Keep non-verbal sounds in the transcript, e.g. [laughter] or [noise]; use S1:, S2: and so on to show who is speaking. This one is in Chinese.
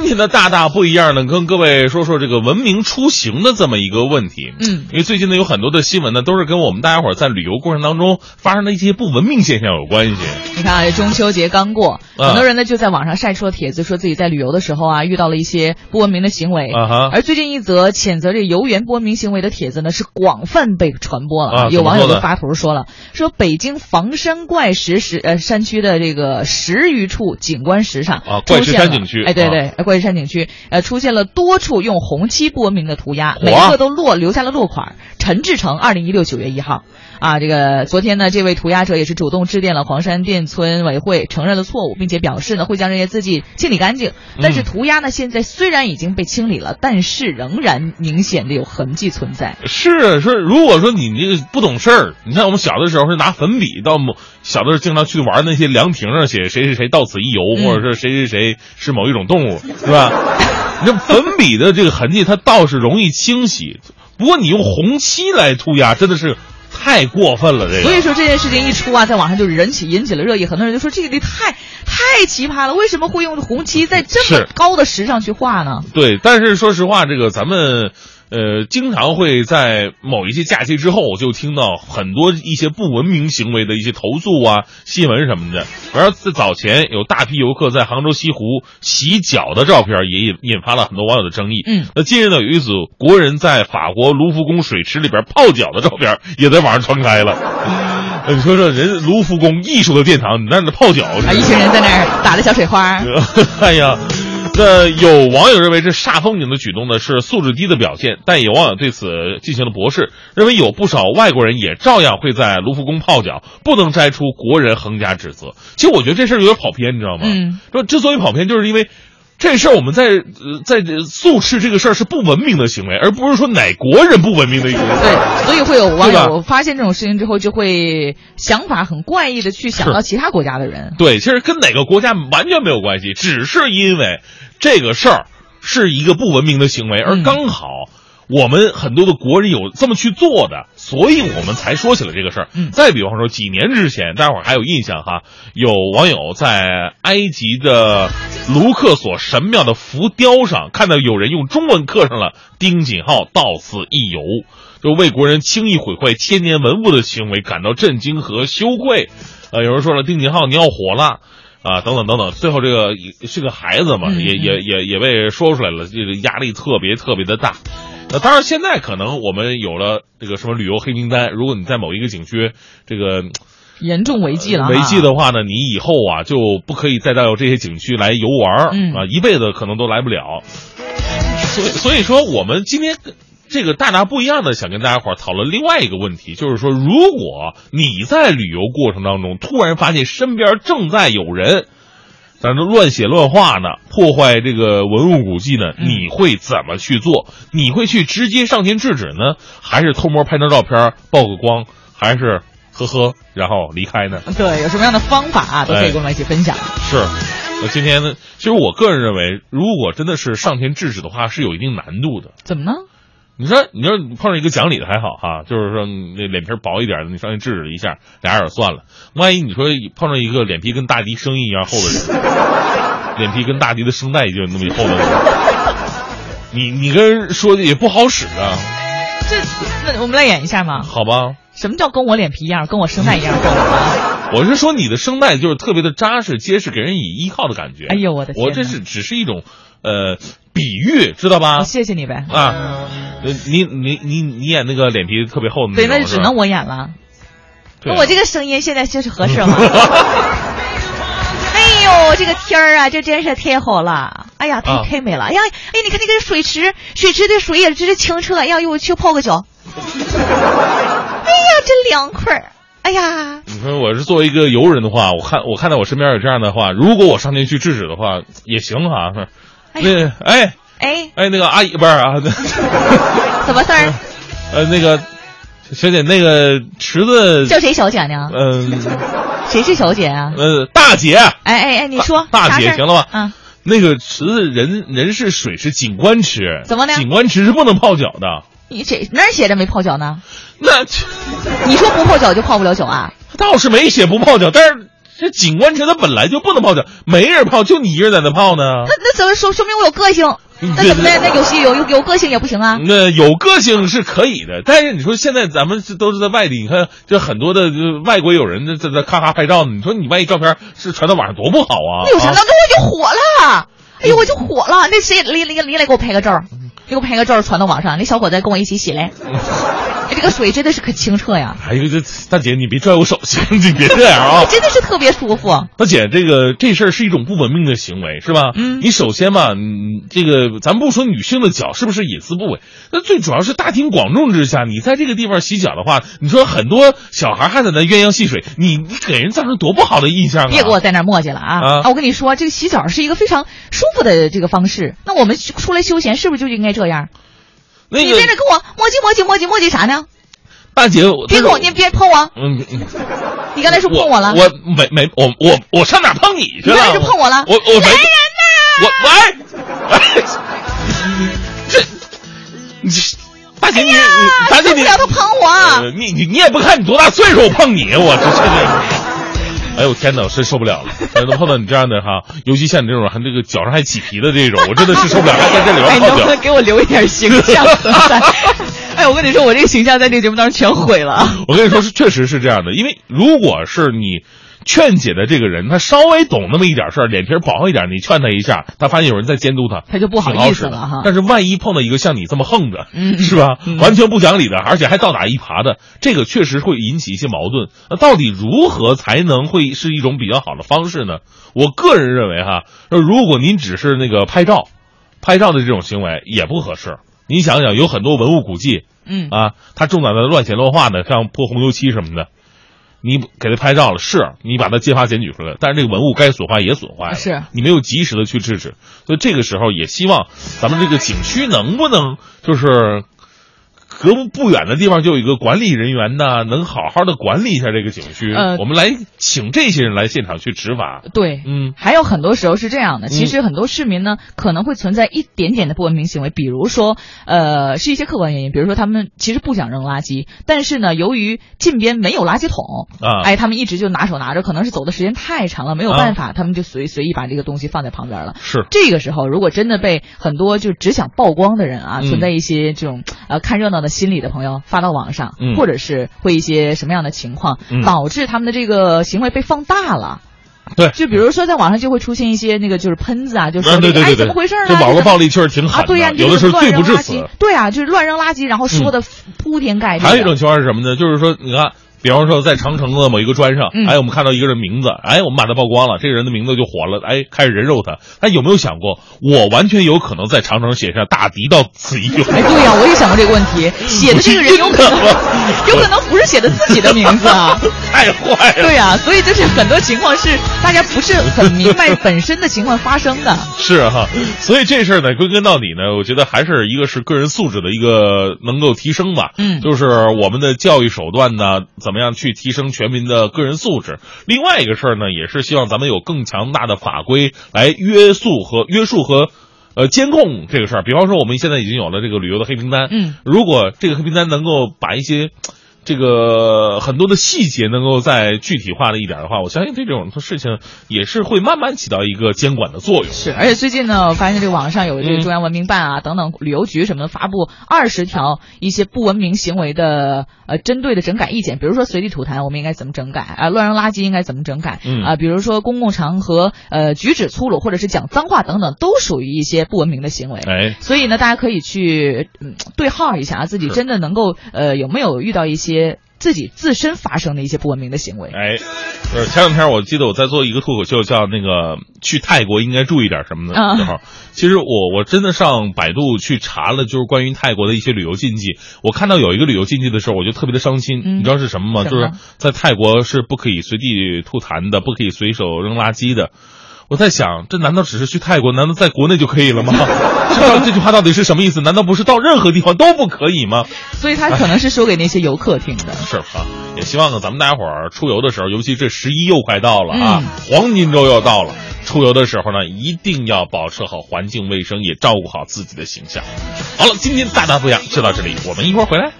S1: 今天的大大不一样呢，跟各位说说这个文明出行的这么一个问题。
S2: 嗯，
S1: 因为最近呢有很多的新闻呢，都是跟我们大家伙儿在旅游过程当中发生的一些不文明现象有关系。
S2: 你看啊，中秋节刚过，
S1: 啊
S2: 很多人呢就在网上晒出了帖子，说自己在旅游的时候啊遇到了一些不文明的行为。
S1: 啊哈
S2: 而最近一则谴责这游园不文明行为的帖子呢，是广泛被传播了。
S1: 啊
S2: 有网友就发图说了，说北京房山怪石石呃山区的这个十余处景观石上
S1: 啊怪石山景区
S2: 哎对
S1: 啊
S2: 对，呃怪石山景区呃出现了多处用红漆不文明的涂鸦，每一个都落留下了落款，陈志成，二零一六九月一号。啊，这个昨天呢，这位涂鸦者也是主动致电了黄山店村委会，承认了错误，并且表示呢会将这些字迹清理干净。但是
S1: 嗯
S2: 涂鸦呢，现在虽然已经被清理了，但是仍然明显的有痕迹存在。
S1: 是啊说，如果说你这个不懂事儿，你看我们小的时候是拿粉笔到某小的时候经常去玩那些凉亭上写谁谁谁到此一游，
S2: 嗯
S1: 或者是谁谁谁是某一种动物，是吧？你这粉笔的这个痕迹，它倒是容易清洗，不过你用红漆来涂鸦，真的是太过分了。这个，
S2: 所以说这件事情一出啊，在网上就是引起引起了热议，很多人就说这个太太奇葩了，为什么会用红漆在这么高的石上去画呢？
S1: 对，但是说实话，这个咱们呃，经常会在某一些假期之后，就听到很多一些不文明行为的一些投诉啊、新闻什么的。而在早前，有大批游客在杭州西湖洗脚的照片，也引引发了很多网友的争议。
S2: 嗯，
S1: 那近日呢，有一组国人在法国卢浮宫水池里边泡脚的照片，也在网上传开了。[laughs] 呃你说说，人卢浮宫艺术的殿堂，你在那泡脚，
S2: 啊，一群人在那儿打着小水花。[laughs]
S1: 哎呀，那有网友认为这煞风景的举动呢是素质低的表现，但有网友对此进行了驳斥，认为有不少外国人也照样会在卢浮宫泡脚，不能摘出国人横加指责。其实我觉得这事儿有点跑偏，你知道吗？
S2: 嗯，
S1: 说之所以跑偏，就是因为。这事儿我们在呃在这素斥这个事儿是不文明的行为，而不是说哪国人不文明的一个行为。
S2: 对，所以会有网友发现这种事情之后，就会想法很怪异的去想到其他国家的人。
S1: 对，其实跟哪个国家完全没有关系，只是因为这个事儿是一个不文明的行为，而
S2: 嗯
S1: 刚好我们很多的国人有这么去做的，所以我们才说起了这个事儿。
S2: 嗯
S1: 再比方说，几年之前，大伙儿还有印象哈，有网友在埃及的卢克索神庙的浮雕上看到有人用中文刻上了“丁锦浩到此一游”。就为国人轻易毁坏千年文物的行为感到震惊和羞愧，呃，有人说了，丁锦浩你要火了。啊，等等等等，最后这个是个孩子嘛，
S2: 嗯
S1: 也也也也被说出来了，这个压力特别特别的大。那当然，现在可能我们有了这个什么旅游黑名单，如果你在某一个景区这个
S2: 严重违纪了啊，
S1: 违纪的话呢，你以后啊就不可以再到这些景区来游玩儿、
S2: 嗯
S1: 啊，一辈子可能都来不了。所以所以说，我们今天这个大大不一样的，想跟大家伙儿讨论另外一个问题，就是说，如果你在旅游过程当中突然发现身边正在有人。在那乱写乱画呢，破坏这个文物古迹呢，
S2: 嗯
S1: 你会怎么去做？你会去直接上前制止呢，还是偷摸拍张照片曝个光，还是呵呵然后离开呢？
S2: 对，有什么样的方法啊，都可以
S1: 哎
S2: 跟我们一起分享。
S1: 是，那今天呢，其实我个人认为，如果真的是上天制止的话，是有一定难度的。
S2: 怎么呢？
S1: 你说，你说你碰上一个讲理的还好哈，就是说那脸皮薄一点的，你上去制止一下，俩人也算了。万一你说碰上一个脸皮跟大迪声音一样厚的人，脸皮跟大迪的声带已经有那么厚的人，你你跟人说也不好使啊，
S2: 这那我们来演一下嘛。
S1: 好吧？
S2: 什么叫跟我脸皮一样，跟我声带一样厚啊？[laughs]
S1: 我是说你的声带就是特别的扎实结实，给人以依靠的感觉。
S2: 哎呦我的天
S1: 我这是只是一种呃比喻，知道吧？
S2: 我谢谢你呗。
S1: 啊，呃你你你你演那个脸皮特别厚的那
S2: 对，那就只能我演了。
S1: 那啊
S2: 我这个声音现在就是合适吗？[laughs] [laughs] 哎呦，这个天儿啊，这真是太好了！哎呀，太
S1: 啊
S2: 太美了！哎呀，哎，你看那个水池，水池的水也真是清澈。哎呀，我去泡个脚。哎呀，真凉快！哎呀，
S1: 你说我是作为一个游人的话，我看我看到我身边有这样的话，如果我上前去制止的话，也行哈。那哎
S2: 哎，
S1: 哎，那个阿姨不是啊，[laughs] 那
S2: 什么事儿？
S1: 呃那个小姐，那个池子，
S2: 叫谁小姐呢？
S1: 嗯
S2: 谁是小姐啊？
S1: 呃大姐，
S2: 哎哎哎，你说
S1: 大姐行了吧
S2: 嗯，
S1: 那个池子人人是水是景观池，
S2: 怎么呢
S1: 景观池是不能泡脚的。
S2: 你这哪儿写着没泡脚呢？
S1: 那
S2: 你说不泡脚就泡不了脚啊？
S1: 倒是没写不泡脚，但是这景观车它本来就不能泡脚，没人泡，就你一人在那泡呢。
S2: 那那怎么说说明我有个性？那怎么那那有戏有有有个性也不行啊？
S1: 那有个性是可以的，但是你说现在咱们是都是在外地，你看这很多的呃外国友人在在在咔咔拍照呢，你说你万一照片是传到网上多不好啊？
S2: 那有啥？
S1: 啊
S2: 那我就火了，哎呦我就火了。那谁你你你来给我拍个照，给我拍个照传到网上。那小伙子跟我一起洗来，哎这个水真的是可清澈呀，
S1: 哎呦，这大姐你别拽我手行，你别这样啊！[laughs]
S2: 真的是特别舒服。
S1: 大姐，这个这事儿是一种不文明的行为，是吧？
S2: 嗯
S1: 你首先吧，你这个咱不说女性的脚是不是隐私部位，那最主要是大庭广众之下，你在这个地方洗脚的话，你说很多小孩还在那鸳鸯戏水，你你给人造成多不好的印象啊！
S2: 别给我在那儿磨叽了啊！
S1: 啊
S2: 我跟你说，这个洗澡是一个非常舒服的这个方式。那我们出来休闲是不是就应该这样？
S1: 那个
S2: 你在这跟我磨叽磨叽磨叽磨叽啥呢？
S1: 大姐，我
S2: 别跟我，你别碰我！
S1: 嗯，嗯
S2: 你刚才说碰我了，
S1: 我没没我我我上哪碰你去了？
S2: 你是碰我了
S1: 我我没
S2: 来人
S1: 我喂，哎，这你大姐你你大姐你
S2: 受不要他碰我
S1: 呃你你你也不看你多大岁数，我碰你，我这这这。哎呦天哪，我真受不了了！能碰到你这样的哈，尤其像你这种还这个脚上还起皮的这种，我真的是受不了，还在这里
S2: 哎，
S1: 边泡脚
S2: 你能不能。给我留一点形象？[laughs] [laughs] 哎，我跟你说，我这个形象在这个节目当中全毁了。
S1: 我跟你说，是确实是这样的，因为如果是你劝解的这个人，他稍微懂那么一点事儿，脸皮儿薄一点，你劝他一下，他发现有人在监督他，
S2: 他就不好意思了哈
S1: 但是万一碰到一个像你这么横的，
S2: 嗯
S1: 是吧？
S2: 嗯
S1: 完全不讲理的，而且还倒打一耙的，这个确实会引起一些矛盾。那到底如何才能会是一种比较好的方式呢？我个人认为哈，如果您只是那个拍照，拍照的这种行为也不合适。你想想，有很多文物古迹，
S2: 嗯
S1: 啊，他正在那乱写乱画的，像泼红油漆什么的，你给他拍照了，是你把他揭发检举出来，但是这个文物该损坏也损坏了，
S2: 是
S1: 你没有及时的去制止，所以这个时候也希望咱们这个景区能不能就是。隔不不远的地方就有一个管理人员呢，能好好的管理一下这个景区。
S2: 呃
S1: 我们来请这些人来现场去执法。
S2: 对，
S1: 嗯
S2: 还有很多时候是这样的，
S1: 嗯
S2: 其实很多市民呢可能会存在一点点的不文明行为，比如说，呃，是一些客观原因，比如说他们其实不想扔垃圾，但是呢，由于近边没有垃圾桶，
S1: 啊
S2: 哎，他们一直就拿手拿着，可能是走的时间太长了，没有办法，他们就随随意把这个东西放在旁边了。
S1: 是
S2: 这个时候，如果真的被很多就只想曝光的人啊，
S1: 嗯
S2: 存在一些这种呃看热闹的心理的朋友发到网上，
S1: 嗯
S2: 或者是会一些什么样的情况，
S1: 嗯
S2: 导致他们的这个行为被放大了。
S1: 对，
S2: 就比如说在网上就会出现一些那个就是喷子啊，就说
S1: 啊对对对对
S2: 哎怎么回事呢啊？
S1: 这网络暴力确实挺
S2: 啊，
S1: 狠的，
S2: 对呀、你
S1: 有的时候罪
S2: 怎么乱扔垃
S1: 不至此嗯
S2: 圾。对啊，就是乱扔垃圾，然后说的铺天盖地的。
S1: 还有一种情况是什么呢？就是说，你看，比方说在长城的某一个砖上，
S2: 嗯
S1: 哎，我们看到一个人名字，哎，我们把他曝光了，这个人的名字就火了，哎，开始人肉他。他有没有想过，我完全有可能在长城写上“大敌到此一游”？
S2: 哎，对呀、我也想过这个问题，[laughs] 写的这个人有可能有可能不是写的自己的名字啊。[laughs]
S1: 太坏了。
S2: 对呀、所以就是很多情况是大家不是很明白本身的情况发生的。[laughs]
S1: 是哈，所以这事儿呢，归根到底呢，我觉得还是一个是个人素质的一个能够提升吧。
S2: 嗯
S1: 就是我们的教育手段呢，怎么样去提升全民的个人素质？另外一个事儿呢，也是希望咱们有更强大的法规来约束和约束和。呃，监控这个事儿，比方说我们现在已经有了这个旅游的黑名单，
S2: 嗯，
S1: 如果这个黑名单能够把一些这个很多的细节能够再具体化了一点的话，我相信这种事情也是会慢慢起到一个监管的作用。
S2: 是，而且最近呢，我发现这个网上有这
S1: 嗯
S2: 个中央文明办啊、等等旅游局什么的发布二十条一些不文明行为的呃针对的整改意见，比如说随地吐痰我们应该怎么整改啊、乱扔垃圾应该怎么整改
S1: 嗯
S2: 啊、比如说公共场合呃举止粗鲁或者是讲脏话等等，都属于一些不文明的行为。
S1: 哎，
S2: 所以呢，大家可以去嗯对号一下啊，自己真的能够呃有没有遇到一些自己自身发生的一些不文明的行为。
S1: 哎，呃，前两天我记得我在做一个脱口秀，叫那个去泰国应该注意点什么的
S2: 啊
S1: 时候，其实我我真的上百度去查了，就是关于泰国的一些旅游禁忌。我看到有一个旅游禁忌的时候，我就特别的伤心。
S2: 嗯
S1: 你知道是什么吗？
S2: 么
S1: 就是在泰国是不可以随地吐痰的，不可以随手扔垃圾的。我在想，这难道只是去泰国？难道在国内就可以了吗？[laughs] 这到这句话到底是什么意思？难道不是到任何地方都不可以吗？
S2: 所以他可能是说给那些游客听的。
S1: 是啊，也希望呢，咱们大家伙儿出游的时候，尤其这十一又快到了啊，
S2: 嗯
S1: 黄金周又到了，出游的时候呢，一定要保持好环境卫生，也照顾好自己的形象。好了，今天大大不一样就到这里，我们一会儿回来。